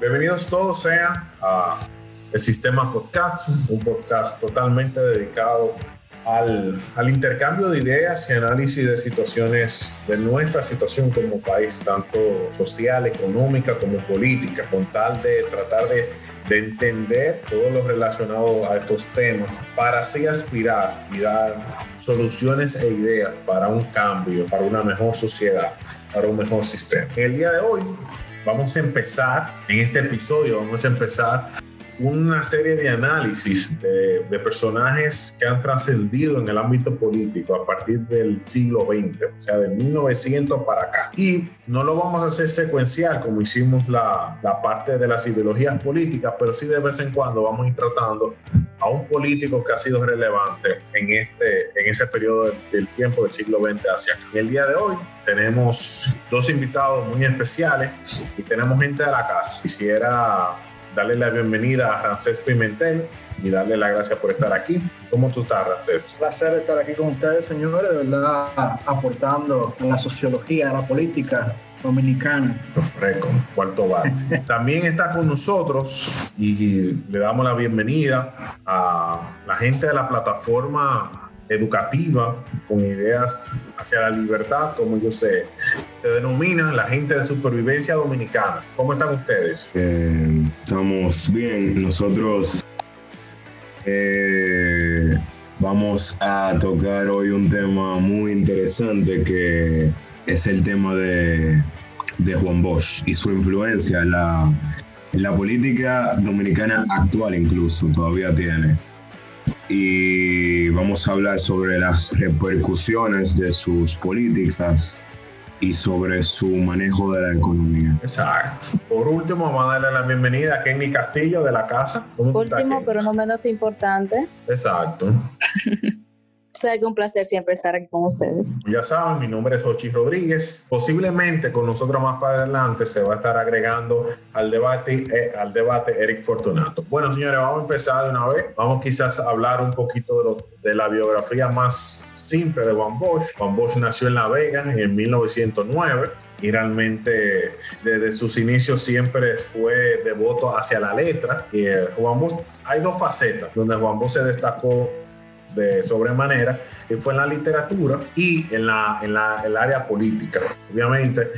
bienvenidos todos sean a el Sistema Podcast, un podcast totalmente dedicado al, al, intercambio de ideas y análisis de situaciones, de nuestra situación como país, tanto social, económica como política, con tal de tratar de, de entender todo lo relacionado a estos temas para así aspirar y dar soluciones e ideas para un cambio, para una mejor sociedad, para un mejor sistema. En el día de hoy vamos a empezar, en este episodio vamos a empezar una serie de análisis de, de personajes que han trascendido en el ámbito político a partir del siglo XX, o sea, de 1900 para acá. Y no lo vamos a hacer secuencial como hicimos la, la parte de las ideologías políticas, pero sí de vez en cuando vamos a ir tratando a un político que ha sido relevante en, este, en ese periodo del, tiempo del siglo XX hacia acá. Y el día de hoy tenemos dos invitados muy especiales y tenemos gente de la casa. Quisiera darle la bienvenida a Rancés Pimentel y darle las gracias por estar aquí. ¿Cómo tú estás, Rancés? Un placer estar aquí con ustedes, señores, de verdad aportando a la sociología, a la política dominicana. Freco, cuarto bate. También está con nosotros y le damos la bienvenida a la gente de la plataforma educativa con ideas hacia la libertad, como ellos se, se denominan, la gente de supervivencia dominicana. ¿Cómo están ustedes? Eh, estamos bien. Nosotros eh, vamos a tocar hoy un tema muy interesante que es el tema de, de Juan Bosch y su influencia en la, en la política dominicana actual incluso, todavía tiene y vamos a hablar sobre las repercusiones de sus políticas y sobre su manejo de la economía. Exacto. Por último, vamos a darle la bienvenida a Kenny Castillo de la casa. Último, pero no menos importante. Exacto. Sea, que un placer siempre estar aquí con ustedes. Ya saben, mi nombre es Ochi Rodríguez. Posiblemente con nosotros más para adelante se va a estar agregando al debate, eh, al debate Eric Fortunato. Bueno, señores, vamos a empezar de una vez. Vamos quizás a hablar un poquito de, lo, de la biografía más simple de Juan Bosch. Juan Bosch nació en La Vega en 1909 y realmente desde sus inicios siempre fue devoto hacia la letra. Y eh, Juan Bosch, hay dos facetas donde Juan Bosch se destacó de sobremanera, y fue en la literatura y en la, en la el área política. Obviamente,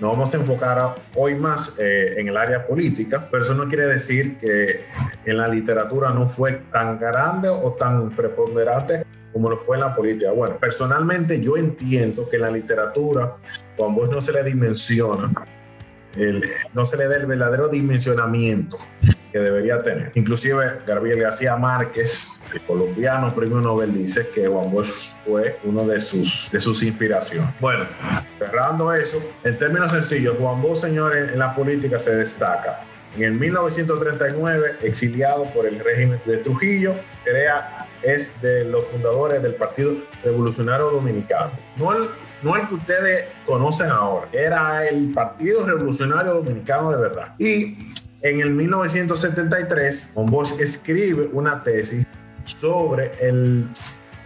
nos vamos a enfocar hoy más eh, en el área política, pero eso no quiere decir que en la literatura no fue tan grande o tan preponderante como lo fue en la política. Bueno, personalmente yo entiendo que en la literatura, Bosch no se le dimensiona, no se le da el verdadero dimensionamiento que debería tener. Inclusive Gabriel García Márquez, el colombiano premio Nobel, dice que Juan Bosch fue uno de sus, de sus inspiraciones. Bueno, cerrando eso, en términos sencillos, Juan Bosch, señores, en la política se destaca. En el 1939, exiliado por el régimen de Trujillo, crea, es de los fundadores del Partido Revolucionario Dominicano. No el, no el que ustedes conocen ahora, era el Partido Revolucionario Dominicano de verdad. Y en el 1973, Von Bosch escribe una tesis sobre el,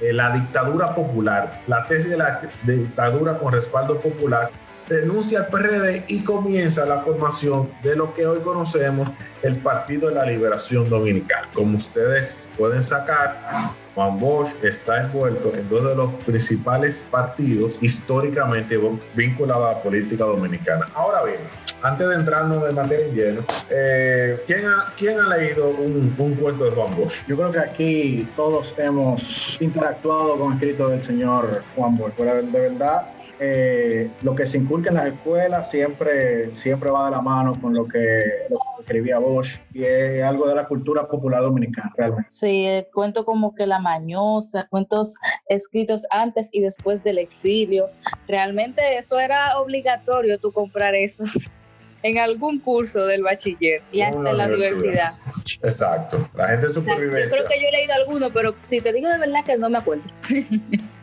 la dictadura popular, la tesis de la dictadura con respaldo popular, renuncia al PRD y comienza la formación de lo que hoy conocemos el Partido de la Liberación Dominicana. Como ustedes pueden sacar, Juan Bosch está envuelto en dos de los principales partidos históricamente vinculados a la política dominicana. Ahora bien, antes de entrarnos de materia en lleno, eh, ¿quién, ha, ¿quién, ha, leído un, un, cuento de Juan Bosch? Yo creo que aquí todos hemos interactuado con escritos del señor Juan Bosch, pero de verdad eh, lo que se inculca en las escuelas siempre, siempre va de la mano con lo que, lo que escribía Bosch y es algo de la cultura popular dominicana, realmente. Sí, eh, cuento como que la mañosa, cuentos escritos antes y después del exilio. Realmente eso era obligatorio tú comprar eso en algún curso del bachiller y hasta en la universidad. Exacto. La gente de supervivencia. O sea, yo creo que yo he leído alguno, pero si te digo de verdad que no me acuerdo.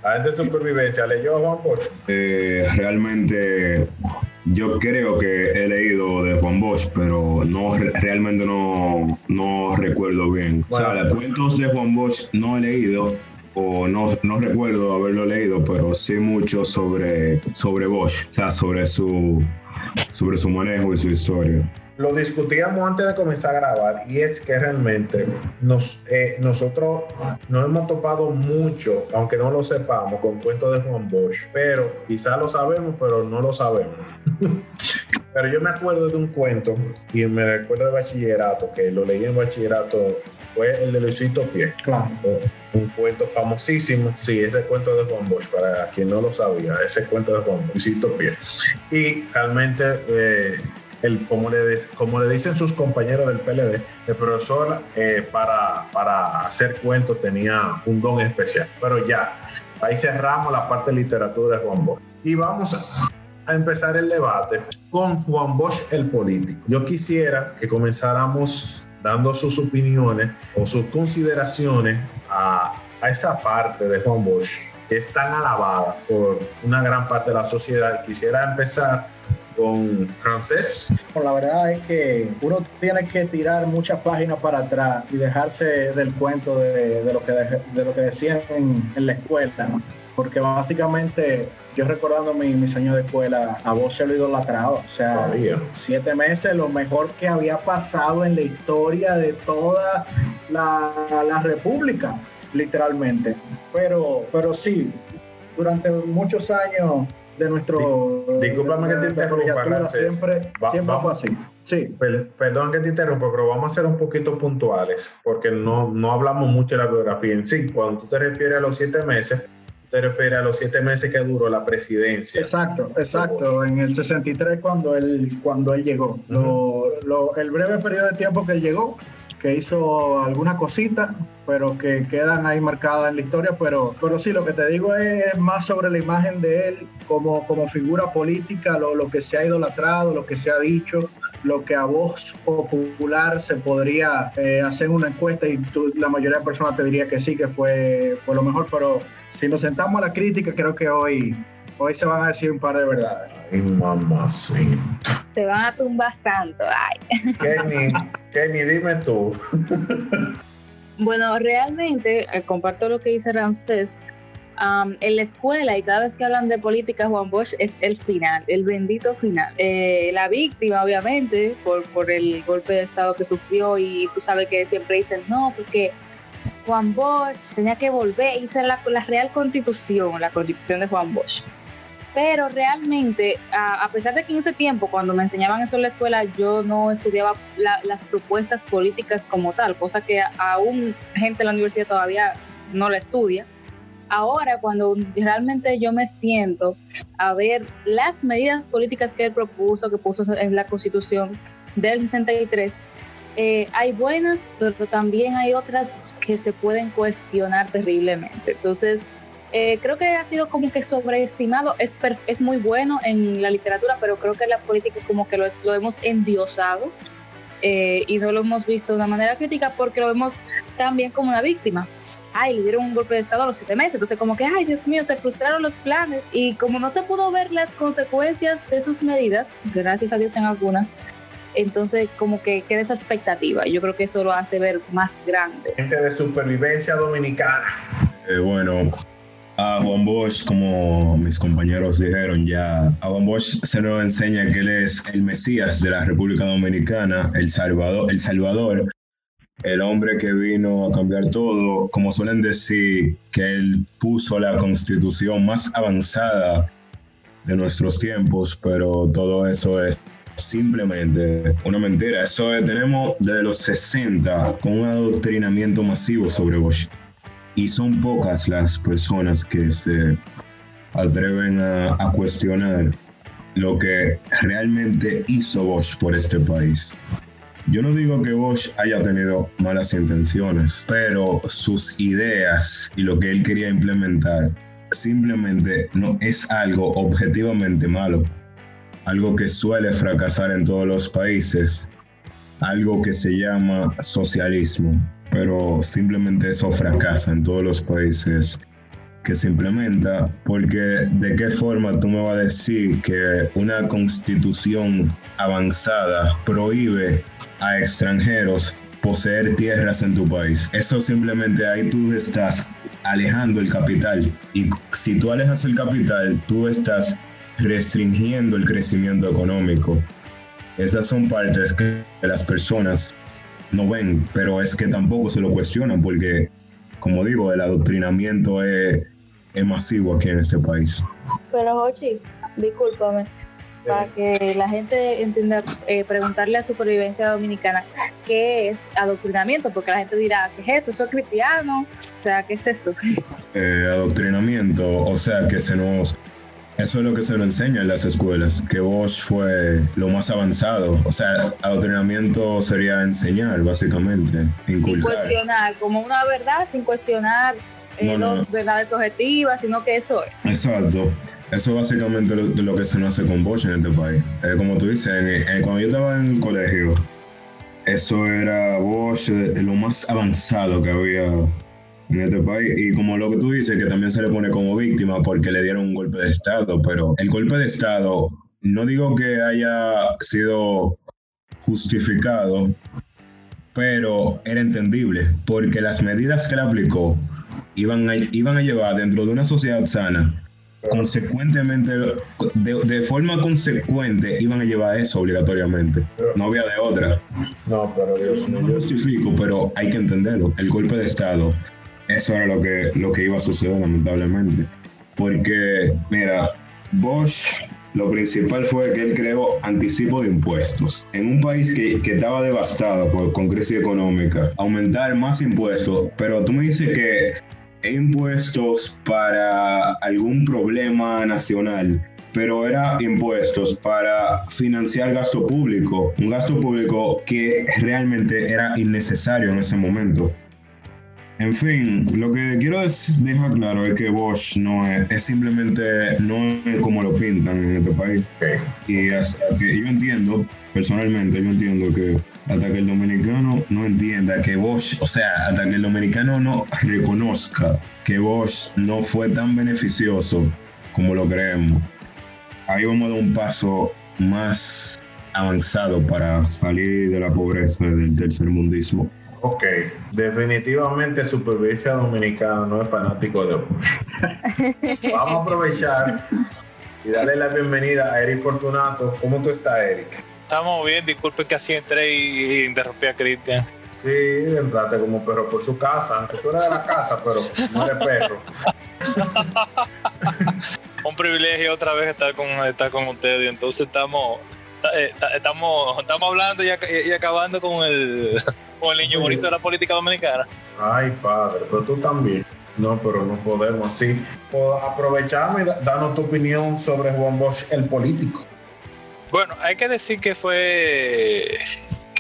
La gente de supervivencia, ¿leyó a Juan Bosch? Eh, realmente yo creo que he leído de Juan Bosch, pero no realmente no, no recuerdo bien. Bueno, o sea, los cuentos de Juan Bosch no he leído, o no, no recuerdo haberlo leído, pero sí mucho sobre, sobre Bosch, o sea, sobre su, sobre su manejo y su historia lo discutíamos antes de comenzar a grabar y es que realmente nos, eh, nosotros nos hemos topado mucho, aunque no lo sepamos, con cuentos de Juan Bosch, pero quizás lo sabemos, pero no lo sabemos. pero yo me acuerdo de un cuento y me recuerdo de bachillerato, que lo leí en bachillerato, fue el de Luisito Pie. Claro. Un, cuento famosísimo. Sí, ese cuento de Juan Bosch, para quien no lo sabía, ese cuento de Juan Bosch, Luisito Pie. Y realmente... Eh, el, como, le, como le dicen sus compañeros del PLD, el profesor eh, para, para hacer cuentos tenía un don especial. Pero ya, ahí cerramos la parte de literatura de Juan Bosch. Y vamos a, empezar el debate con Juan Bosch, el político. Yo quisiera que comenzáramos dando sus opiniones o sus consideraciones a, a esa parte de Juan Bosch que es tan alabada por una gran parte de la sociedad. Quisiera empezar con francés? La verdad es que uno tiene que tirar muchas páginas para atrás y dejarse del cuento de, lo, que de, lo que decían en, la escuela. Porque básicamente, yo recordando mi, mis años de escuela, a vos se lo idolatraba. O sea, siete meses, lo mejor que había pasado en la historia de toda la, la República, literalmente. Pero, pero sí, durante muchos años de nuestro. Disculpame que te interrumpa, Siempre, siempre fue así. Sí. perdón que te interrumpa, pero vamos a ser un poquito puntuales, porque no, no hablamos mucho de la biografía en sí. Cuando tú te refieres a los siete meses, te refieres a los siete meses que duró la presidencia. Exacto, exacto. En el 63 cuando él, cuando él llegó. el breve periodo de tiempo que él llegó que hizo algunas cositas, pero que quedan ahí marcadas en la historia. Pero, pero sí, lo que te digo es, más sobre la imagen de él como, como figura política, lo, lo, que se ha idolatrado, lo que se ha dicho, lo que a voz popular se podría eh, hacer una encuesta y la mayoría de personas te diría que sí, que fue, fue lo mejor. Pero si nos sentamos a la crítica, creo que hoy Hoy se van a decir un par de verdades. Ay, mamá, sí. Se van a tumbar santo, ay. Kenny, Kenny, dime tú. bueno, realmente, eh, comparto lo que dice Ramsés. en la escuela y cada vez que hablan de política, Juan Bosch es el final, el bendito final. Eh, la víctima, obviamente, por, por el golpe de Estado que sufrió y tú sabes que siempre dicen, no, porque Juan Bosch tenía que volver, hice la, la real constitución, la constitución de Juan Bosch pero realmente, a, pesar de que en ese tiempo, cuando me enseñaban eso en la escuela, yo no estudiaba las propuestas políticas como tal, cosa que aún gente en la universidad todavía no la estudia. Ahora, cuando realmente yo me siento a ver las medidas políticas que él propuso, que puso en la constitución del 63, eh, hay buenas, pero también hay otras que se pueden cuestionar terriblemente. Entonces, eh, creo que ha sido como que sobreestimado, es, es muy bueno en la literatura, pero creo que la política como que lo, hemos endiosado eh, y no lo hemos visto de una manera crítica porque lo vemos también como una víctima. Ay, le dieron un golpe de Estado a los siete meses, entonces como que, ay, Dios mío, se frustraron los planes y como no se pudo ver las consecuencias de sus medidas, gracias a Dios en algunas, entonces como que queda esa expectativa. Yo creo que eso lo hace ver más grande. Gente de supervivencia dominicana. Eh, bueno, a Juan Bosch, como mis compañeros dijeron ya, a Juan Bosch se nos enseña que él es el Mesías de la República Dominicana, el Salvador, el Salvador, el hombre que vino a cambiar todo, como suelen decir, que él puso la constitución más avanzada de nuestros tiempos, pero todo eso es simplemente una mentira. Eso tenemos desde los 60 con un adoctrinamiento masivo sobre Bosch y son pocas las personas que se atreven a, cuestionar lo que realmente hizo Bosch por este país. Yo no digo que Bosch haya tenido malas intenciones, pero sus ideas y lo que él quería implementar simplemente no es algo objetivamente malo, algo que suele fracasar en todos los países, algo que se llama socialismo pero simplemente eso fracasa en todos los países que se implementa, porque de qué forma tú me vas a decir que una constitución avanzada prohíbe a extranjeros poseer tierras en tu país. Eso simplemente ahí tú estás alejando el capital. Y si tú alejas el capital, tú estás restringiendo el crecimiento económico. Esas son partes que las personas no ven, pero es que tampoco se lo cuestionan porque, como digo, el adoctrinamiento es, masivo aquí en este país. Pero, Jochi, discúlpame, para que la gente entienda, eh, preguntarle a Supervivencia Dominicana qué es adoctrinamiento, porque la gente dirá, ¿qué es eso? ¿Eso es cristiano? O sea, ¿qué es eso? Eh, adoctrinamiento, o sea, que se nos eso es lo que se nos enseña en las escuelas, que Bosch fue lo más avanzado. O sea, adoctrinamiento sería enseñar, básicamente, inculcar. Sin cuestionar, como una verdad, sin cuestionar eh, dos verdades objetivas, sino que eso es. Exacto. Eso es básicamente lo, lo que se nos hace con Bosch en este país. Eh, como tú dices, cuando yo estaba en el colegio, eso era Bosch, eh, lo más avanzado que había en este país. Y como lo que tú dices, que también se le pone como víctima porque le dieron un golpe de Estado, pero el golpe de Estado no digo que haya sido justificado, pero era entendible porque las medidas que le aplicó iban a, iban a llevar dentro de una sociedad sana consecuentemente, de, de, forma consecuente, iban a llevar eso obligatoriamente. No había de otra. No, pero Dios No lo justifico, pero hay que entenderlo. El golpe de Estado eso era lo que, lo que iba a suceder lamentablemente. Porque, mira, Bosch lo principal fue que él creó anticipo de impuestos. En un país que, que estaba devastado por, con crisis económica, aumentar más impuestos, pero tú me dices que impuestos para algún problema nacional, pero era impuestos para financiar gasto público, un gasto público que realmente era innecesario en ese momento. En fin, lo que quiero dejar claro es que Bosch no es, es simplemente no es como lo pintan en este país. Y hasta que yo entiendo, personalmente, yo entiendo que hasta que el dominicano no entienda que Bosch, o sea, hasta que el dominicano no reconozca que Bosch no fue tan beneficioso como lo creemos, ahí vamos a dar un paso más avanzado para salir de la pobreza del tercer mundismo. Ok, definitivamente Supervivencia Dominicana no es fanático de. Vamos a aprovechar y darle la bienvenida a Eric Fortunato. ¿Cómo tú estás, Eric? Estamos bien, disculpe que así entré y interrumpí a Cristian. Sí, entraste como perro por su casa, aunque tú eres de la casa, pero no eres perro. Un privilegio otra vez estar con, estar con ustedes y entonces estamos estamos, estamos hablando y, acabando con el, con el niño bonito de la política dominicana. Ay, padre, pero tú también. No, pero no podemos así. Aprovechamos y danos tu opinión sobre Juan Bosch, el político. Bueno, hay que decir que fue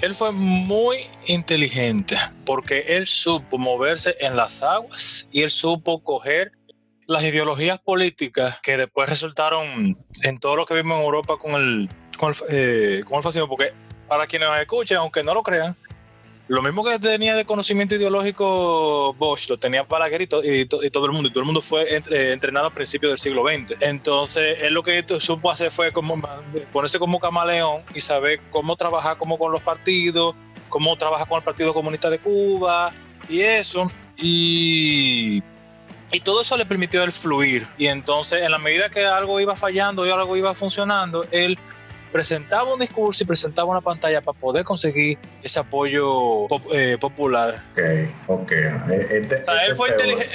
él fue muy inteligente porque él supo moverse en las aguas y él supo coger las ideologías políticas que después resultaron en todo lo que vimos en Europa con el con el, eh, con el fascismo, porque para quienes nos escuchen, aunque no lo crean, lo mismo que tenía de conocimiento ideológico Bosch, lo tenía Balaguer y, y, todo el mundo, y todo el mundo fue eh, entrenado a principios del siglo XX. Entonces, él lo que supo hacer fue como ponerse como camaleón y saber cómo trabajar con los partidos, cómo trabajar con el Partido Comunista de Cuba y eso. Y todo eso le permitió el fluir. Y entonces, en la medida que algo iba fallando y algo iba funcionando, él presentaba un discurso y presentaba una pantalla para poder conseguir ese apoyo eh, popular. Ok, ok. Este, este él fue inteligente.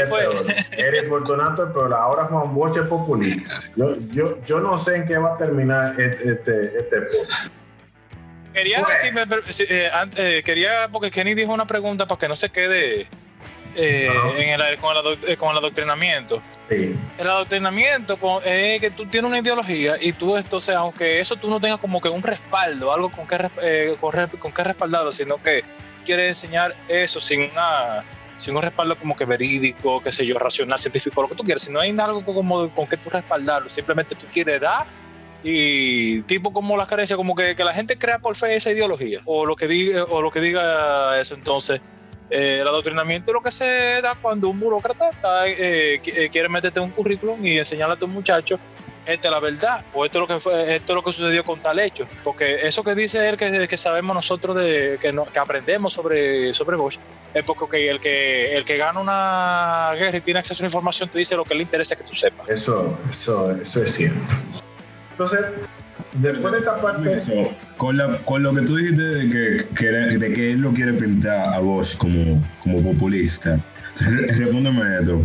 Él, fue... Eres Fortunato, pero ahora Juan Bosch es populista. Yo, yo, yo no sé en qué va a terminar este, este, este Quería decirme, eh, eh, quería, porque Kenny dijo una pregunta para que no se quede eh, en el, con, el, eh, con, el, adoctrinamiento. El adoctrinamiento es que tú tienes una ideología y tú, sea, aunque eso tú no tengas como que un respaldo, algo con que, eh, con, que respaldarlo, sino que quieres enseñar eso sin una sin un respaldo como que verídico, qué sé yo, racional, científico, lo que tú quieras, si no hay algo como con que tú respaldarlo, simplemente tú quieres dar y tipo como las carencias, como que, que, la gente crea por fe esa ideología o lo que diga, o lo que diga eso entonces eh, el adoctrinamiento es lo que se da cuando un burócrata eh, eh, quiere meterte un currículum y enseñarle a tu muchacho esta es la verdad, o esto es lo que fue, esto es lo que sucedió con tal hecho. Porque eso que dice él que, que sabemos nosotros de que, no, que aprendemos sobre, sobre Bosch, es porque el que el que gana una guerra y tiene acceso a la información te dice lo que le interesa que tú sepas. Eso, eso, eso es cierto. Entonces, después de esta parte. Eso, con, lo que tú dijiste de que, él lo quiere pintar a Bosch como, como populista, re- respóndeme esto.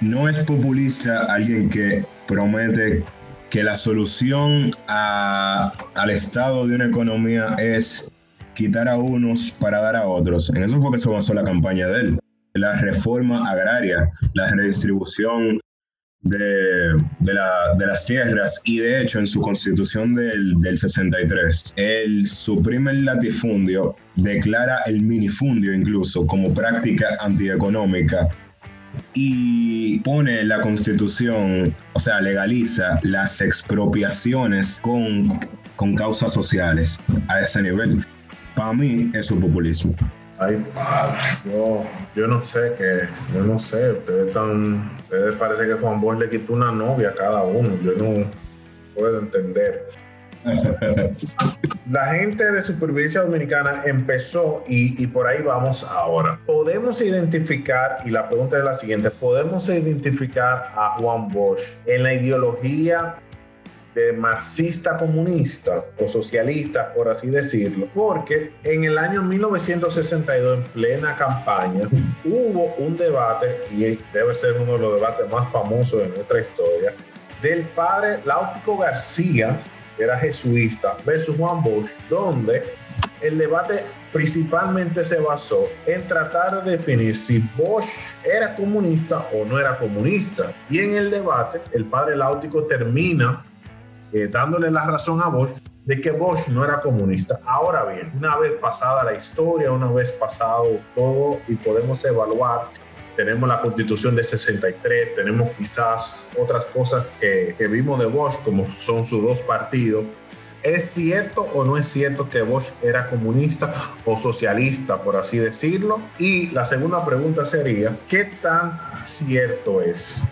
¿No es populista alguien que promete que la solución al estado de una economía es quitar a unos para dar a otros? En eso fue que se basó la campaña de él. La reforma agraria, la redistribución de, de, la- de las tierras y de hecho en su constitución del, del 63 él suprime el latifundio, declara el minifundio incluso como práctica antieconómica y pone la constitución, o sea, legaliza las expropiaciones con, con causas sociales a ese nivel. Para mí eso es populismo. Ay, padre, yo, yo no sé qué, yo no sé, ustedes están, ustedes parece que Juan Bosch le quitó una novia a cada uno, yo no puedo entender. La gente de supervivencia dominicana empezó y, y por ahí vamos ahora. Podemos identificar, y la pregunta es la siguiente, ¿podemos identificar a Juan Bosch en la ideología de marxista comunista o socialista, por así decirlo, porque en el año 1962, en plena campaña, hubo un debate, y debe ser uno de los debates más famosos de nuestra historia, del padre Láutico García, que era jesuista, versus Juan Bosch, donde el debate principalmente se basó en tratar de definir si Bosch era comunista o no era comunista. Y en el debate, el padre Láutico termina eh, dándole la razón a Bosch de que Bosch no era comunista. Ahora bien, una vez pasada la historia, una vez pasado todo y podemos evaluar, tenemos la constitución de 63, tenemos quizás otras cosas que, que vimos de Bosch, como son sus dos partidos. ¿Es cierto o no es cierto que Bosch era comunista o socialista, por así decirlo? Y la segunda pregunta sería, ¿qué tan cierto es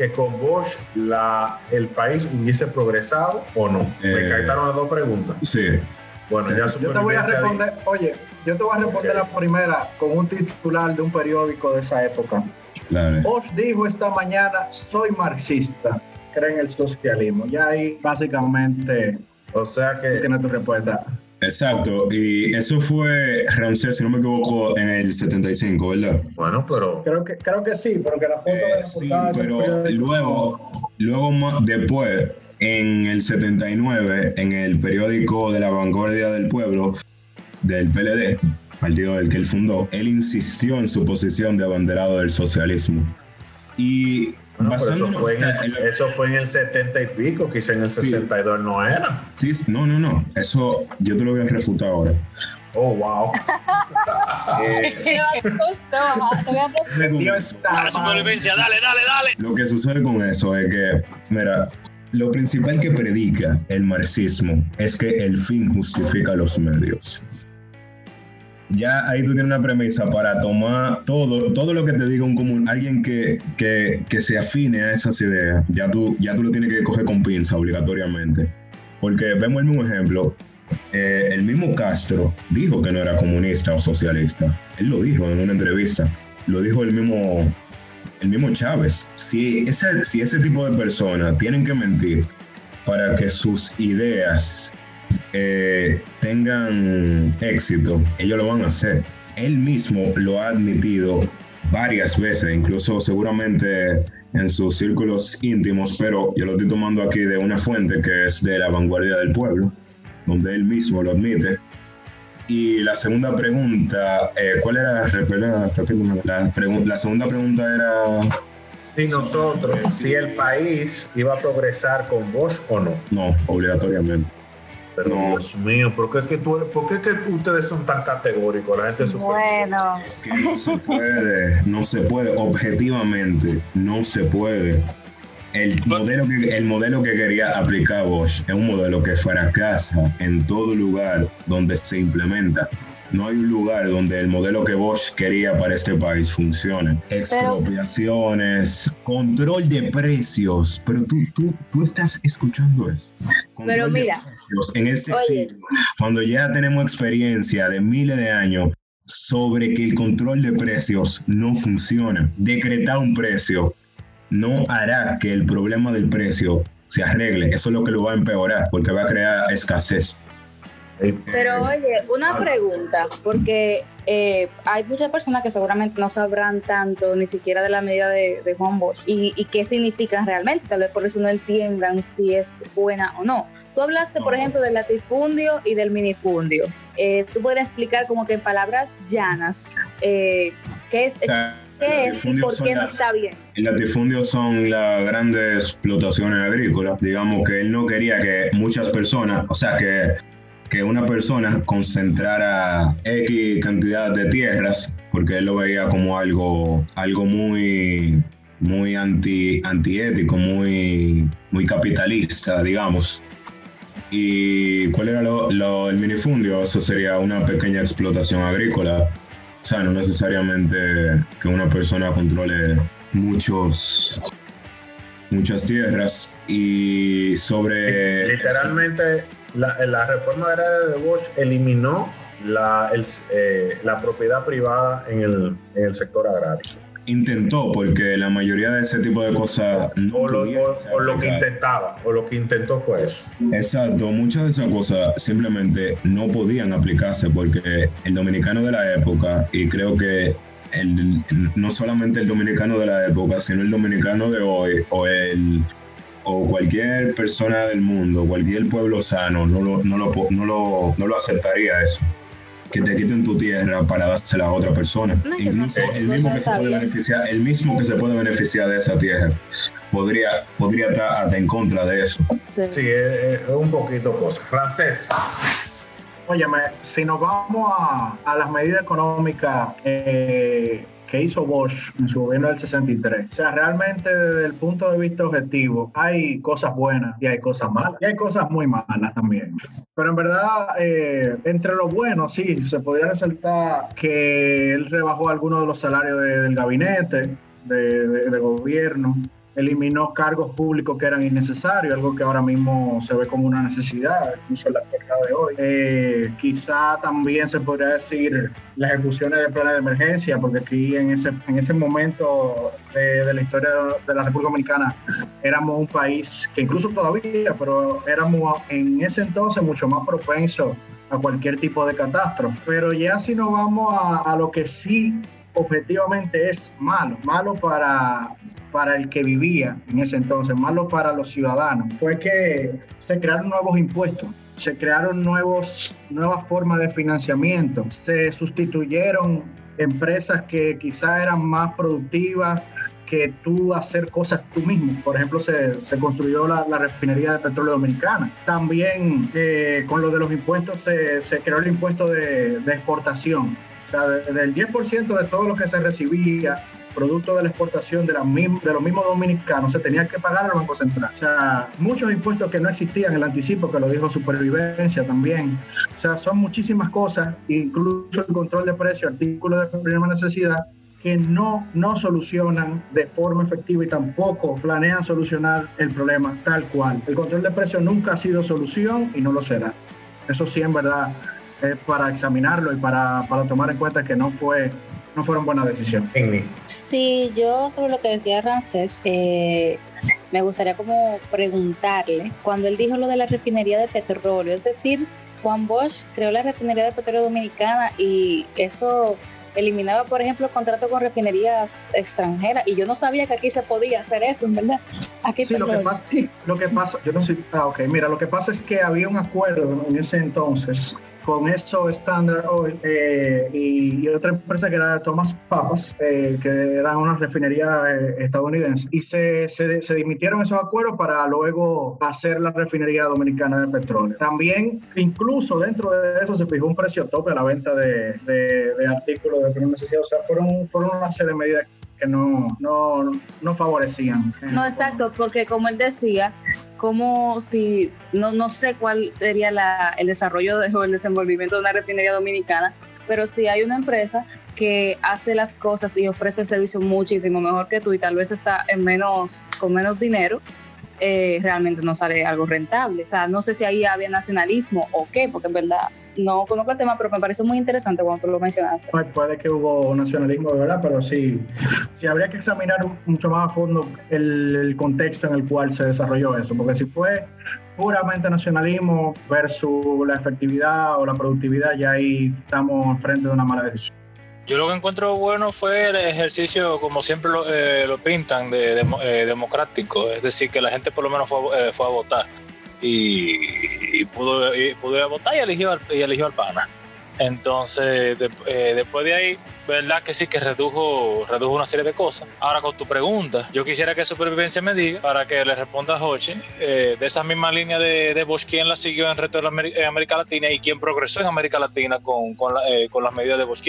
que con Bosch la, el país hubiese progresado o no? Me Eh, encantaron las dos preguntas. Sí, Bueno, ya Yo te voy a responder, oye, yo te voy a responder la primera con un titular de un periódico de esa época. dale. Bosch dijo esta mañana, soy marxista, cree en el socialismo. Ya ahí básicamente O sea que tiene tu respuesta. Exacto, y eso fue Ramsés, si no me equivoco, en el 75, ¿verdad? Bueno, pero Creo que, creo que sí, porque la foto de Eh, la sí, de ese pero luego, luego más después, en el 79, en el periódico de la Vanguardia del Pueblo, del PLD, partido del que él fundó, él insistió en su posición de abanderado del socialismo. Y Bueno, eso fue, en el, eso fue en el 70 y pico, quizá en el 62 no era. Sí, no, no, no, eso yo te lo voy a refutar ahora. Oh, wow. Eh, supervivencia, dale, dale, dale. Lo que sucede con eso es que, mira, lo principal que predica el marxismo es que el fin justifica los medios. Ya ahí tú tienes una premisa para tomar todo, todo lo que te diga un común, alguien que, que, que se afine a esas ideas, ya tú, ya tú lo tienes que coger con pinza obligatoriamente. Porque vemos el mismo ejemplo, eh, el mismo Castro dijo que no era comunista o socialista. Él lo dijo en una entrevista. Lo dijo el mismo, el mismo Chávez. Si ese, si ese tipo de personas tienen que mentir para que sus ideas eh, tengan éxito, ellos lo van a hacer. Él mismo lo ha admitido varias veces, incluso seguramente en sus círculos íntimos, pero yo lo estoy tomando aquí de una fuente que es de la vanguardia del pueblo, donde él mismo lo admite. Y la segunda pregunta, eh, ¿cuál era? La, pregun- la segunda pregunta era, Si nosotros, si el país iba a progresar con Bosch o no. no, obligatoriamente. Pero No. Dios mío, ¿por qué, es que tú, ¿por qué es que ustedes son tan categóricos? La gente es súper- Bueno, que no se puede, no se puede, objetivamente, no se puede. El modelo, que, el modelo que quería aplicar Bosch es un modelo que fracasa en todo lugar donde se implementa. No hay un lugar donde el modelo que Bosch quería para este país funcione. Expropiaciones, control de precios, pero tú, tú, tú estás escuchando eso. pero mira, en este siglo, cuando ya tenemos experiencia de miles de años sobre que el control de precios no funciona, decretar un precio no hará que el problema del precio se arregle. Eso es lo que lo va a empeorar porque va a crear escasez. Pero oye, una pregunta, porque eh, hay muchas personas que seguramente no sabrán tanto ni siquiera de la medida de, Juan Bosch y, qué significan realmente, tal vez por eso no entiendan si es buena o no. Tú hablaste, por ejemplo, del latifundio y del minifundio. Eh, ¿Tú podrías explicar como que en palabras llanas eh, qué es... ¿Qué es y por qué no está bien? El latifundio son las grandes explotaciones agrícolas. Digamos que él no quería que muchas personas, o sea, que que una persona concentrara X cantidad de tierras, porque él lo veía como algo, algo muy, muy anti, antiético, muy, muy capitalista, digamos. ¿Y cuál era el minifundio? Eso sería una pequeña explotación agrícola. O sea, no necesariamente que una persona controle muchos muchas tierras y sobre literalmente la, reforma agraria de Bosch eliminó la, eh, la propiedad privada en el, en el, sector agrario. Intentó, porque la mayoría de ese tipo de cosas... o, lo, que intentaba, o lo que intentó fue eso. Exacto, muchas de esas cosas simplemente no podían aplicarse porque el dominicano de la época, y creo que el, no solamente el dominicano de la época, sino el dominicano de hoy, o el o cualquier persona del mundo, cualquier pueblo sano, no lo, no lo, no lo, no lo aceptaría eso. Que te quiten tu tierra para dársela a otra persona. Incluso el mismo, que se puede beneficiar, el mismo que se puede beneficiar de esa tierra podría, podría estar hasta en contra de eso. Sí, es, un poquito cosa. Francés. Óyeme, si nos vamos a, a las medidas económicas eh, que hizo Bosch en su gobierno del 63. O sea, realmente desde el punto de vista objetivo hay cosas buenas y hay cosas malas. Y hay cosas muy malas también. Pero en verdad, eh, entre lo bueno, sí, se podría resaltar que él rebajó algunos de los salarios del gabinete de, de gobierno eliminó cargos públicos que eran innecesarios, algo que ahora mismo se ve como una necesidad, incluso en la época de hoy. Eh, quizá también se podría decir las ejecuciones de planes de emergencia, porque aquí en ese, en ese momento de, la historia de la República Dominicana éramos un país que incluso todavía, pero éramos en ese entonces mucho más propenso a cualquier tipo de catástrofe. Pero ya si nos vamos a lo que sí objetivamente es malo, malo para, para el que vivía en ese entonces, malo para los ciudadanos, fue que se crearon nuevos impuestos, se crearon nuevos, nuevas formas de financiamiento, se sustituyeron empresas que quizá eran más productivas que tú hacer cosas tú mismo. Por ejemplo, se, se construyó la, la, refinería de petróleo dominicana. También eh, con lo de los impuestos se, se creó el impuesto de exportación o sea, del 10% de todo lo que se recibía producto de la exportación de, la de los mismos dominicanos se tenía que pagar al Banco Central. O sea, muchos impuestos que no existían, el anticipo que lo dijo Supervivencia también. O sea, son muchísimas cosas, incluso el control de precios, artículos de primera necesidad, que no, no solucionan de forma efectiva y tampoco planean solucionar el problema tal cual. El control de precios nunca ha sido solución y no lo será. Eso sí, en verdad, para examinarlo y para, para, tomar en cuenta que no fue no fueron buenas decisiones. Sí, yo sobre lo que decía Rancés, eh, me gustaría como preguntarle, cuando él dijo lo de la refinería de petróleo, es decir, Juan Bosch creó la refinería de petróleo dominicana y eso eliminaba, por ejemplo, el contrato con refinerías extranjeras y yo no sabía que aquí se podía hacer eso, verdad. Aquí sí, lo que, pasa, lo que pasa, yo no sé, ah, ok, mira, lo que pasa es que había un acuerdo en ese entonces con eso Standard Oil eh, y, otra empresa que era Thomas Papas, eh, que era una refinería eh, estadounidense, y se, se, dimitieron esos acuerdos para luego hacer la refinería dominicana de petróleo. También, incluso dentro de eso, se fijó un precio tope a la venta de, de, de artículos de primera necesidad. O sea, fueron, fueron una serie de medidas que no, no, no favorecían. No, exacto, porque como él decía, como si, no, no sé cuál sería la, el desarrollo o el desenvolvimiento de una refinería dominicana, pero si hay una empresa que hace las cosas y ofrece el servicio muchísimo mejor que tú y tal vez está en menos, con menos dinero, eh, realmente no sale algo rentable. O sea, no sé si ahí había nacionalismo o qué, porque en verdad no conozco el tema, pero me pareció muy interesante cuando tú lo mencionaste. Puede que hubo nacionalismo de verdad, pero sí, sí habría que examinar mucho más a fondo el, el contexto en el cual se desarrolló eso, porque si fue puramente nacionalismo versus la efectividad o la productividad, ya ahí estamos frente de una mala decisión. Yo lo que encuentro bueno fue el ejercicio, como siempre lo, eh, lo pintan, de, eh, democrático, es decir, que la gente por lo menos fue, eh, fue a votar y, pudo, pudo votar y eligió, al, y eligió al pana. Entonces, después de ahí, verdad que sí que redujo, redujo una serie de cosas. Ahora con tu pregunta, yo quisiera que Supervivencia me diga, para que le responda a Joche, de esa misma línea de, de Bosch, quién la siguió en el resto de América, América Latina y quién progresó en América Latina con, con, con las medidas de Bosch,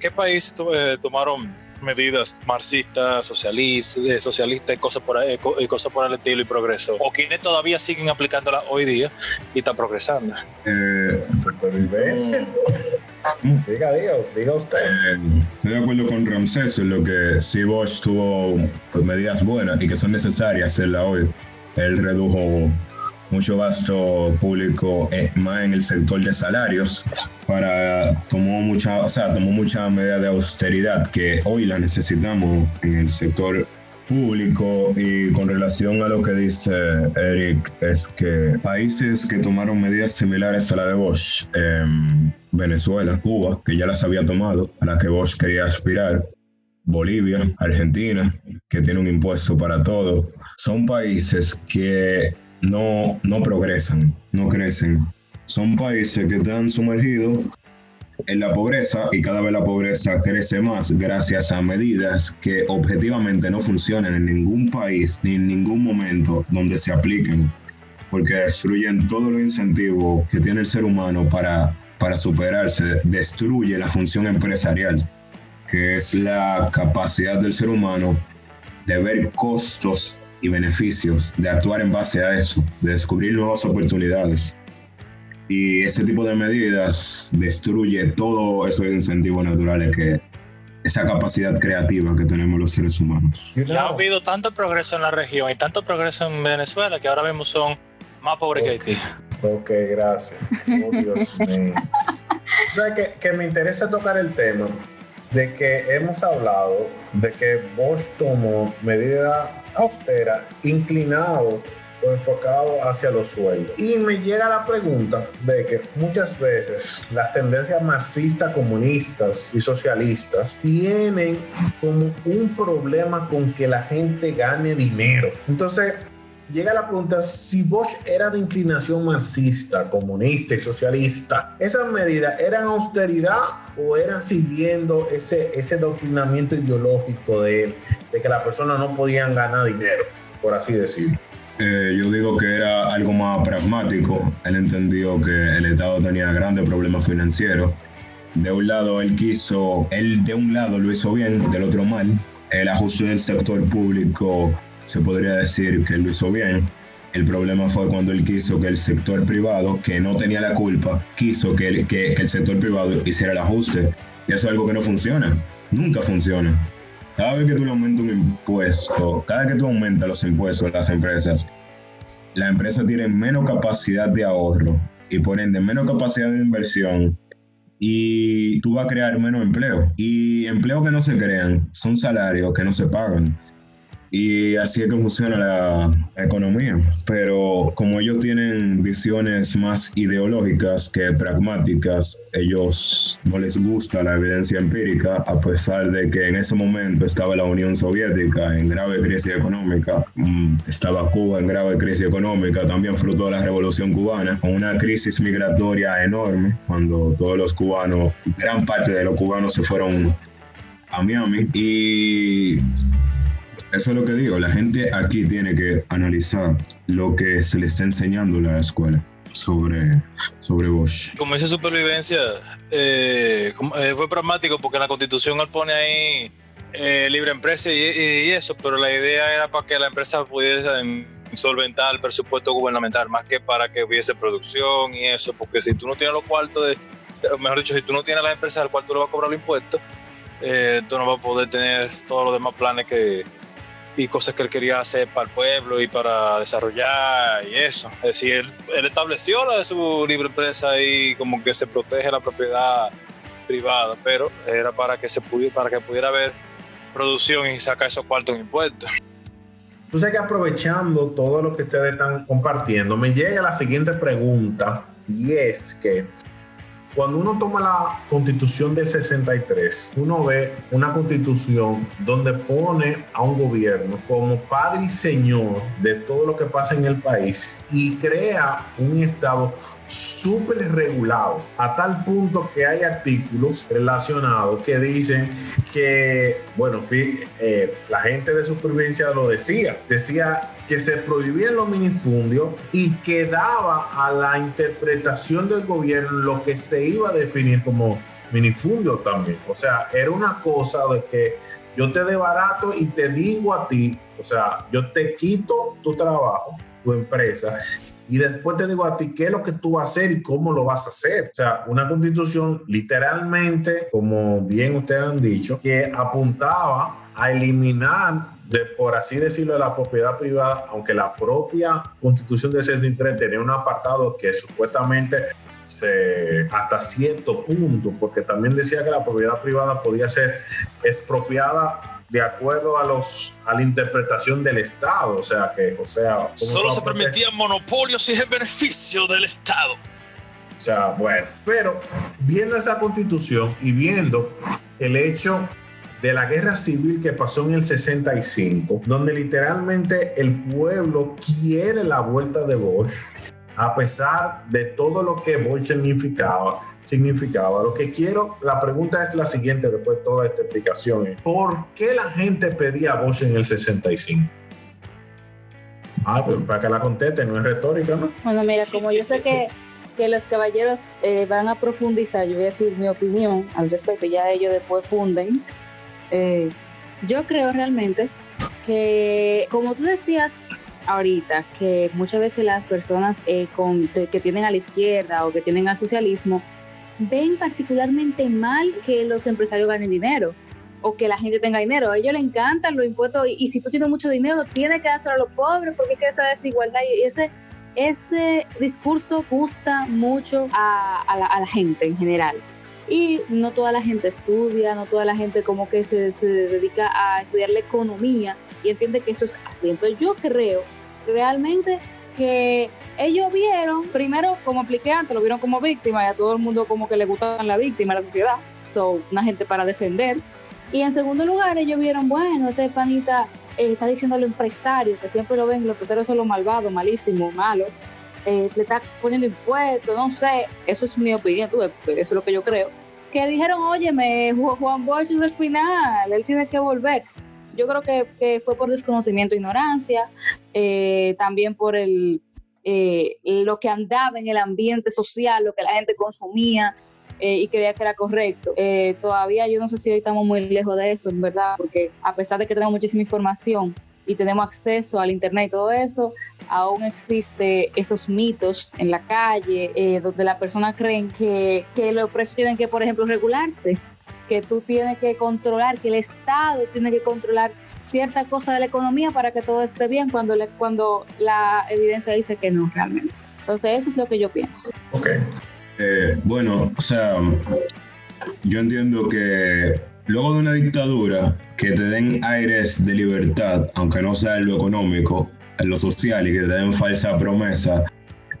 ¿qué países eh, tomaron medidas marxistas, socialistas, eh, socialistas y cosas, por ahí, y cosas por el estilo y progreso? ¿O quienes todavía siguen aplicándolas hoy día y están progresando? Eh, supervivencia. Diga, diga, diga usted. Eh, estoy de acuerdo con Ramsés en lo que si Bosch tuvo pues, medidas buenas y que son necesarias hacerla hoy. Él redujo mucho gasto público eh, más en el sector de salarios para tomó mucha o sea tomó medida de austeridad que hoy la necesitamos en el sector público. Y con relación a lo que dice Eric es que países que tomaron medidas similares a la de Bosch eh, Venezuela Cuba que ya las había tomado a la que Bosch quería aspirar Bolivia Argentina que tiene un impuesto para todo son países que no, no progresan, no crecen. Son países que están sumergidos en la pobreza y cada vez la pobreza crece más gracias a medidas que objetivamente no funcionan en ningún país ni en ningún momento donde se apliquen, porque destruyen todo los incentivos que tiene el ser humano para, para superarse, destruye la función empresarial, que es la capacidad del ser humano de ver costos y beneficios, de actuar en base a eso, de descubrir nuevas oportunidades. Y ese tipo de medidas destruye todos esos incentivos naturales que esa capacidad creativa que tenemos los seres humanos. Ya ha habido tanto progreso en la región y tanto progreso en Venezuela que ahora mismo son más pobres que Haití. Ok, gracias. Oh, Dios mío. O que, que me interesa tocar el tema de que hemos hablado de que Bosch tomó medidas austera, inclinado o enfocado hacia los sueldos. Y me llega la pregunta de que muchas veces las tendencias marxistas, comunistas y socialistas tienen como un problema con que la gente gane dinero. Entonces, llega la pregunta, si Bosch era de inclinación marxista, comunista y socialista, ¿esas medidas eran austeridad o eran siguiendo ese, ese doctrinamiento ideológico de él, de que las personas no podían ganar dinero, por así decirlo? Eh, yo digo que era algo más pragmático. Él entendió que el Estado tenía grandes problemas financieros. De un lado, él quiso, él de un lado lo hizo bien, del otro mal. El ajuste del sector público se podría decir que lo hizo bien. El problema fue cuando él quiso que el sector privado, que no tenía la culpa, quiso que el, que, el sector privado hiciera el ajuste. Y eso es algo que no funciona. Nunca funciona. Cada vez que tú aumentas un impuesto, cada vez que tú aumentas los impuestos de las empresas, la empresa tiene menos capacidad de ahorro y por ende menos capacidad de inversión y tú vas a crear menos empleo. Y empleo que no se crean son salarios que no se pagan. Y así es que funciona la economía. Pero como ellos tienen visiones más ideológicas que pragmáticas, ellos no les gusta la evidencia empírica, a pesar de que en ese momento estaba la Unión Soviética en grave crisis económica, mm, estaba Cuba en grave crisis económica, también fruto de la Revolución Cubana, con una crisis migratoria enorme, cuando todos los cubanos, gran parte de los cubanos se fueron a Miami y eso es lo que digo, la gente aquí tiene que analizar lo que se le está enseñando en la escuela sobre, sobre Bosch. Como dice supervivencia, eh, eh, fue pragmático porque la constitución él pone ahí eh, libre empresa y, eso, pero la idea era para que la empresa pudiera solventar el presupuesto gubernamental, más que para que hubiese producción y eso, porque si tú no tienes los cuartos de mejor dicho, si tú no tienes la empresa al cual tú le vas a cobrar los impuestos, eh, tú no vas a poder tener todos los demás planes que, y cosas que él quería hacer para el pueblo y para desarrollar y eso. Es decir, él, estableció la de su libre empresa y como que se protege la propiedad privada, pero era para que se pudiera, para que pudiera haber producción y sacar esos cuartos en impuestos. Entonces que aprovechando todo lo que ustedes están compartiendo, me llega la siguiente pregunta y es que cuando uno toma la constitución del 63, uno ve una constitución donde pone a un gobierno como padre y señor de todo lo que pasa en el país y crea un estado súper regulado a tal punto que hay artículos relacionados que dicen que, bueno, eh, la gente de supervivencia lo decía, decía que se prohibían los minifundios y quedaba a la interpretación del gobierno lo que se iba a definir como minifundio también. O sea, era una cosa de que yo te barato y te digo a ti, o sea, yo te quito tu trabajo, tu empresa, y después te digo a ti qué es lo que tú vas a hacer y cómo lo vas a hacer. O sea, una constitución literalmente, como bien ustedes han dicho, que apuntaba a eliminar de, por así decirlo, de la propiedad privada, aunque la propia constitución de 63 tenía un apartado que supuestamente se, hasta cierto punto, porque también decía que la propiedad privada podía ser expropiada de acuerdo a los a la interpretación del Estado, o sea que, o sea, solo se permitían monopolios y en beneficio del Estado. O sea, bueno, pero viendo esa constitución y viendo el hecho de la guerra civil que pasó en el 65, donde literalmente el pueblo quiere la vuelta de Bosch, a pesar de todo lo que Bosch significaba, significaba. Lo que quiero, la pregunta es la siguiente después de toda esta explicación. ¿Por qué la gente pedía a en el 65? Ah, pues para que la conteste, no es retórica, ¿no? Bueno, mira, como yo sé que, que los caballeros eh, van a profundizar, yo voy a decir mi opinión al respecto, ya ellos después funden. Eh, yo creo realmente que, como tú decías ahorita, que muchas veces las personas eh, con, que tienen a la izquierda o que tienen al socialismo ven particularmente mal que los empresarios ganen dinero o que la gente tenga dinero. A ellos les encantan los impuestos y, si tú tienes mucho dinero, tienes que dárselo a los pobres porque es que esa desigualdad y ese, ese discurso gusta mucho a, a la gente en general y no toda la gente estudia, no toda la gente como que se, se dedica a estudiar la economía y entiende que eso es así. Entonces yo creo realmente que ellos vieron, primero, como expliqué antes, lo vieron como víctima y a todo el mundo como que le gustaban la víctima, la sociedad, son una gente para defender. Y en segundo lugar, ellos vieron, bueno, este panita eh, está diciendo a los empresarios, que siempre lo ven, los empresarios son los malvados, malísimos, malos, eh, le está poniendo impuestos, no sé, eso es mi opinión, tú, eso es lo que yo creo que dijeron, óyeme, Juan Bosch es el final, él tiene que volver. Yo creo que, fue por desconocimiento e ignorancia, eh, también por el, eh, lo que andaba en el ambiente social, lo que la gente consumía eh, y creía que era correcto. todavía yo no sé si hoy estamos muy lejos de eso, en verdad, porque a pesar de que tenemos muchísima información, y tenemos acceso al internet y todo eso, aún existe esos mitos en la calle eh, donde las personas creen que, que los precios tienen que, por ejemplo, regularse, que tú tienes que controlar, que el Estado tiene que controlar cierta cosa de la economía para que todo esté bien cuando, cuando la evidencia dice que no realmente. Entonces eso es lo que yo pienso. Ok. Eh, bueno, o sea, yo entiendo que Luego de una dictadura que te den aires de libertad, aunque no sea en lo económico, lo social y que te den falsa promesa,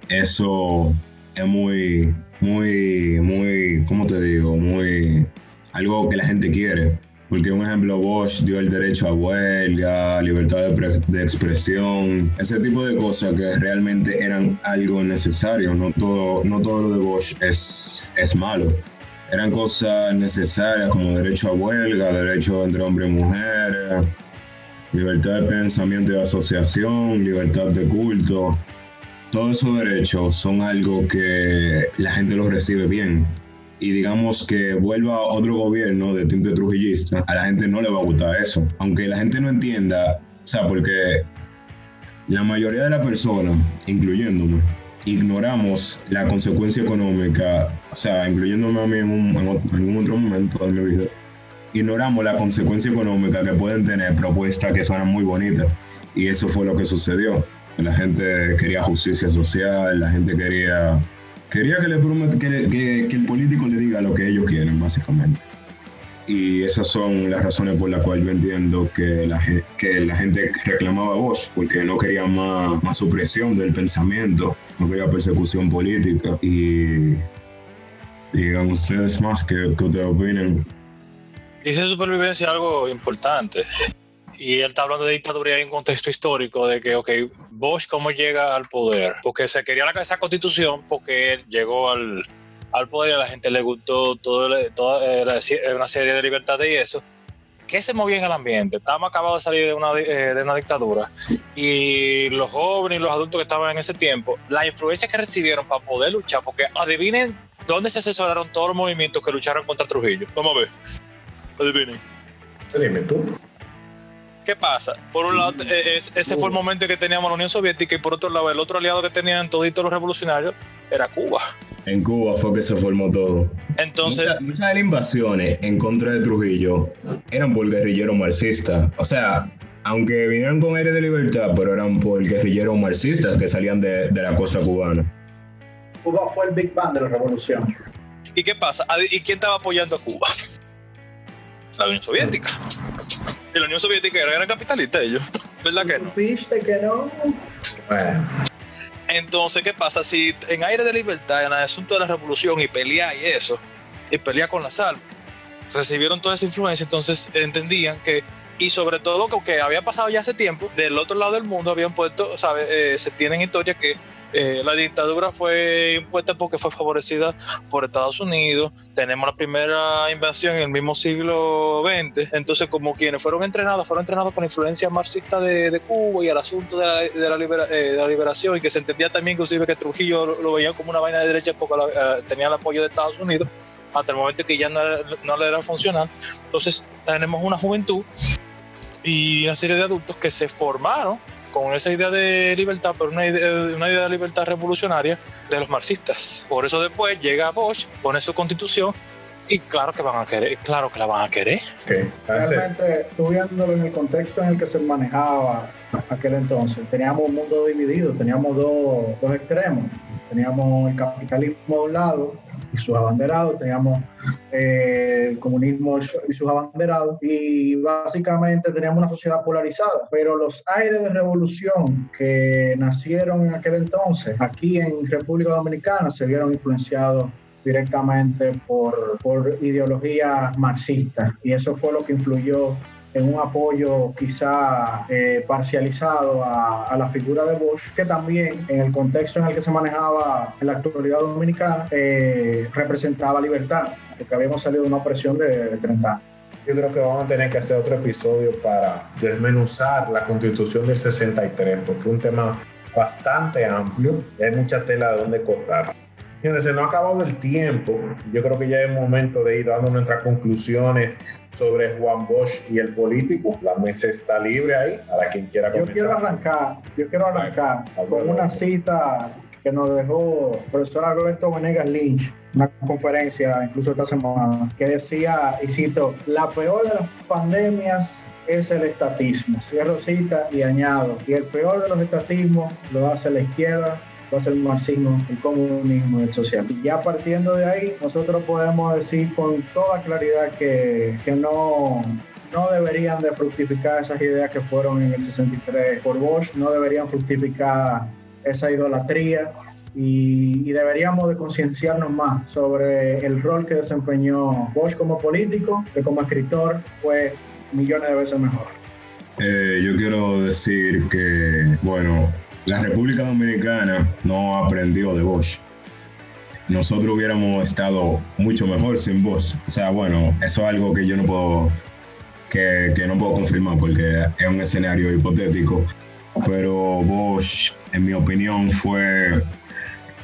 eso es muy, muy, muy, ¿cómo te digo? Muy, algo que la gente quiere. Porque un ejemplo, Bosch dio el derecho a huelga, libertad de, de, expresión, ese tipo de cosas que realmente eran algo necesario. No todo, no todo lo de Bosch es, es malo eran cosas necesarias como derecho a huelga, derecho entre hombre y mujer, libertad de pensamiento y de asociación, libertad de culto. Todos esos derechos son algo que la gente los recibe bien. Y digamos que vuelva otro gobierno de tinte trujillista, a la gente no le va a gustar eso. Aunque la gente no entienda, o sea, porque la mayoría de las personas, incluyéndome, ignoramos la consecuencia económica, o sea, incluyéndome a mí en, en algún otro momento de mi vida, ignoramos la consecuencia económica que pueden tener propuestas que suenan muy bonitas. Y eso fue lo que sucedió. La gente quería justicia social, la gente quería, quería que, le que, que, que el político le diga lo que ellos quieren, básicamente y esas son las razones por las cuales yo entiendo que la, que la gente reclamaba voz, porque no quería más, más supresión del pensamiento, no quería persecución política y digan ustedes más que, que ustedes opinen. Dice supervivencia algo importante. Y él está hablando de dictadura en un contexto histórico de que, ok, Bosch cómo llega al poder, porque se quería la, esa constitución, porque él llegó al, al poder y a la gente le gustó todo, toda una serie de libertades y eso. ¿Qué se movía en el ambiente? Estábamos acabados de salir de una, eh, de una dictadura y los jóvenes y los adultos que estaban en ese tiempo, la influencia que recibieron para poder luchar, porque adivinen dónde se asesoraron todos los movimientos que lucharon contra Trujillo. Vamos a ver. Adivinen. Dime tú. ¿Qué pasa? Por un lado, eh, ese fue el momento que teníamos la Unión Soviética y por otro lado, el otro aliado que tenían toditos los revolucionarios era Cuba. En Cuba fue que se formó todo. Entonces. Muchas, de las invasiones en contra de Trujillo eran por guerrilleros marxistas. O sea, aunque vinieron con aire de libertad, pero eran por guerrilleros marxistas que salían de, de la costa cubana. Cuba fue el Big Bang de la revolución. ¿Y qué pasa? ¿Y quién estaba apoyando a Cuba? La Unión Soviética. Y la Unión Soviética era, era capitalista ellos. ¿Verdad que no? ¿Viste que no? Bueno, Entonces, ¿qué pasa? Si en aire de libertad, en el asunto de la revolución y pelear y eso, y pelear con la sal, recibieron toda esa influencia, entonces entendían que, y sobre todo que había pasado ya hace tiempo, del otro lado del mundo habían puesto, ¿sabes? Eh, se tienen historias que eh, la dictadura fue impuesta porque fue favorecida por Estados Unidos. Tenemos la primera invasión en el mismo siglo XX. Entonces, como quienes fueron entrenados, fueron entrenados con influencia marxista de, Cuba y el asunto de la, libera, eh, liberación, y que se entendía también, inclusive, que Trujillo lo, lo veían como una vaina de derecha porque eh, tenía el apoyo de Estados Unidos, hasta el momento que ya no, no le era funcional. Entonces, tenemos una juventud y una serie de adultos que se formaron con esa idea de libertad, pero una idea, una idea de libertad revolucionaria de los marxistas. Por eso después llega Bosch, pone su constitución y claro que van a querer, claro que la van a querer. ok. Entonces, Realmente, tú viéndolo en el contexto en el que se manejaba aquel entonces, teníamos un mundo dividido, teníamos dos, dos extremos. Teníamos el capitalismo de un lado y sus abanderados, teníamos eh, el comunismo y sus abanderados, y básicamente teníamos una sociedad polarizada. Pero los aires de revolución que nacieron en aquel entonces, aquí en República Dominicana, se vieron influenciados directamente por, por ideologías marxistas y eso fue lo que influyó en un apoyo quizá eh, parcializado a, la figura de Bosch, que también en el contexto en el que se manejaba en la actualidad dominicana eh, representaba libertad, porque habíamos salido de una opresión de, de 30 años. yo creo que vamos a tener que hacer otro episodio para desmenuzar la constitución del 63, porque es un tema bastante amplio hay mucha tela de donde cortar. Se nos ha acabado el tiempo. Yo creo que ya es momento de ir dando nuestras conclusiones sobre Juan Bosch y el político. La mesa está libre ahí para quien quiera Yo comenzar. quiero arrancar, yo quiero arrancar con una cita que nos dejó el profesor Alberto Venegas Lynch, una conferencia incluso esta semana, que decía, y cito, la peor de las pandemias es el estatismo. Cierro cita y añado, y el peor de los estatismos lo hace la izquierda, lo hace el marxismo, el comunismo el socialismo. Y ya partiendo de ahí, nosotros podemos decir con toda claridad que, que no, no deberían de fructificar esas ideas que fueron en el 63 por Bosch, no deberían fructificar esa idolatría y, y deberíamos de concienciarnos más sobre el rol que desempeñó Bosch como político, que como escritor fue millones de veces mejor. Eh, yo quiero decir que, bueno, la República Dominicana no aprendió de Bosch. Nosotros hubiéramos estado mucho mejor sin Bosch. O sea, bueno, eso es algo que yo no puedo, que, que no puedo confirmar porque es un escenario hipotético. Pero Bosch, en mi opinión, fue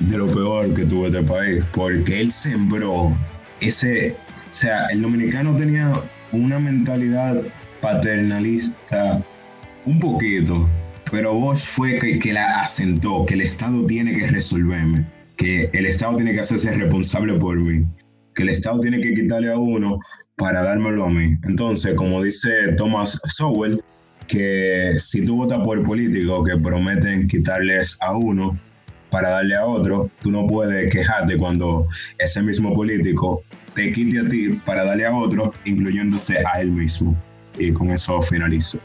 de lo peor que tuvo este país, porque él sembró ese, o sea, el dominicano tenía una mentalidad paternalista un poquito, pero Bosch fue que, que la asentó, que el Estado tiene que resolverme, que el Estado tiene que hacerse responsable por mí, que el Estado tiene que quitarle a uno para dármelo a mí. Entonces, como dice Thomas Sowell, que si tú votas por políticos que prometen quitarles a uno para darle a otro, tú no puedes quejarte cuando ese mismo político te quite a ti para darle a otro, incluyéndose a él mismo. Y con eso finalizo.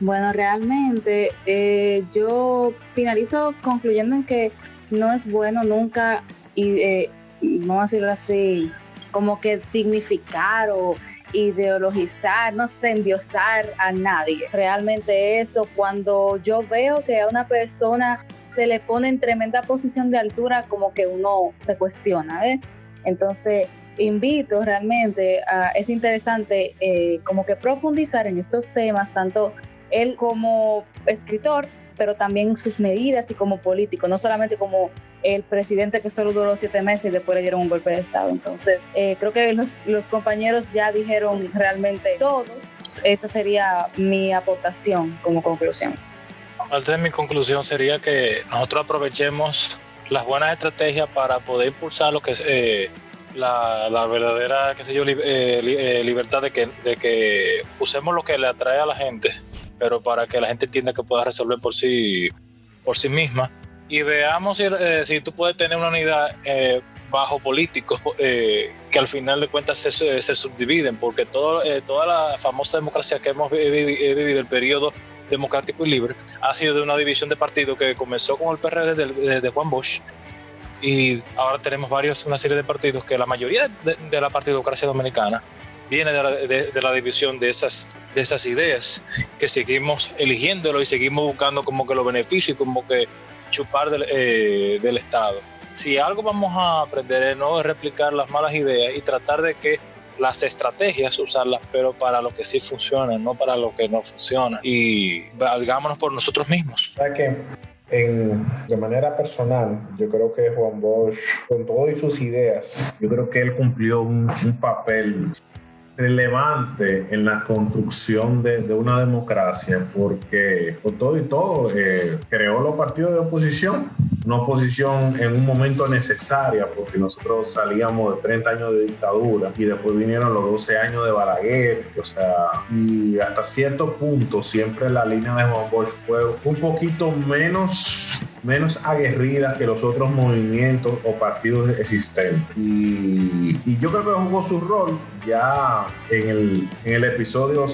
Bueno, realmente eh, yo finalizo concluyendo en que no es bueno nunca, y eh, vamos a decirlo así, como que dignificar o ideologizar, no sé, endiosar a nadie. Realmente eso, cuando yo veo que a una persona se le pone en tremenda posición de altura, como que uno se cuestiona, ¿eh? Entonces, invito realmente a, es interesante eh, como que profundizar en estos temas, tanto él como escritor, pero también sus medidas y como político, no solamente como el presidente que solo duró siete meses y después le dieron un golpe de Estado. Entonces, eh, creo que los, los compañeros ya dijeron realmente todo. Esa sería mi aportación como conclusión. Parte de mi conclusión sería que nosotros aprovechemos las buenas estrategias para poder impulsar lo que es eh, la, verdadera, qué sé yo, li, eh, eh, libertad de que, de que usemos lo que le atrae a la gente pero para que la gente entienda que pueda resolver por sí, por sí misma. Y veamos si, eh, si tú puedes tener una unidad eh, bajo políticos eh, que al final de cuentas se, se subdividen, porque todo, eh, toda la famosa democracia que hemos vivido, el periodo democrático y libre, ha sido de una división de partidos que comenzó con el PRD de, de Juan Bosch y ahora tenemos varios, una serie de partidos que la mayoría de, de la partidocracia dominicana viene de la, de, de la, división de esas, de esas ideas, que seguimos eligiéndolo y seguimos buscando como que los beneficios como que chupar del, eh, del Estado. Si algo vamos a aprender es no replicar las malas ideas y tratar de que las estrategias usarlas, pero para lo que sí funciona, no para lo que no funciona. Y valgámonos por nosotros mismos. que en, de manera personal, yo creo que Juan Bosch, con todas sus ideas, yo creo que él cumplió un, un papel relevante en la construcción de, de, una democracia, porque con todo y todo eh, creó los partidos de oposición, una oposición en un momento necesaria, porque nosotros salíamos de 30 años de dictadura y después vinieron los 12 años de Balaguer, o sea, y hasta cierto punto siempre la línea de Juan Bosch fue un poquito menos menos aguerrida que los otros movimientos o partidos existentes. Y, y, yo creo que jugó su rol ya en el, en el episodio,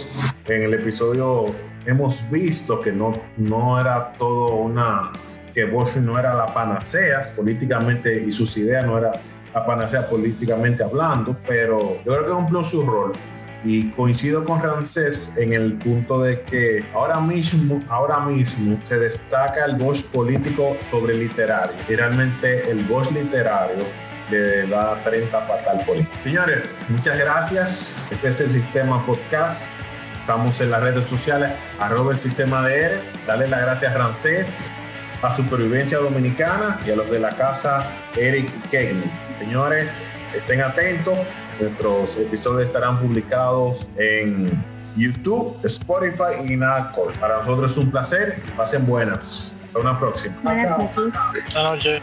en el episodio hemos visto que no, no era todo una, que Bosch no era la panacea políticamente y sus ideas no era la panacea políticamente hablando, pero yo creo que cumplió su rol y coincido con Ramsés en el punto de que ahora mismo, ahora mismo se destaca el Bosch político sobre literario. Y realmente el Bosch literario le da 30 para tal político. Señores, muchas gracias. Este es el Sistema Podcast. Estamos en las redes sociales, arroba el sistema de ERE. Dale las gracias a Ramsés, a Supervivencia Dominicana y a los de la casa Eric Kegney. Señores, estén atentos. Nuestros episodios estarán publicados en YouTube, Spotify y Anchor. Para nosotros es un placer. Pasen buenas. Hasta una próxima. Buenas noches. Buenas noches.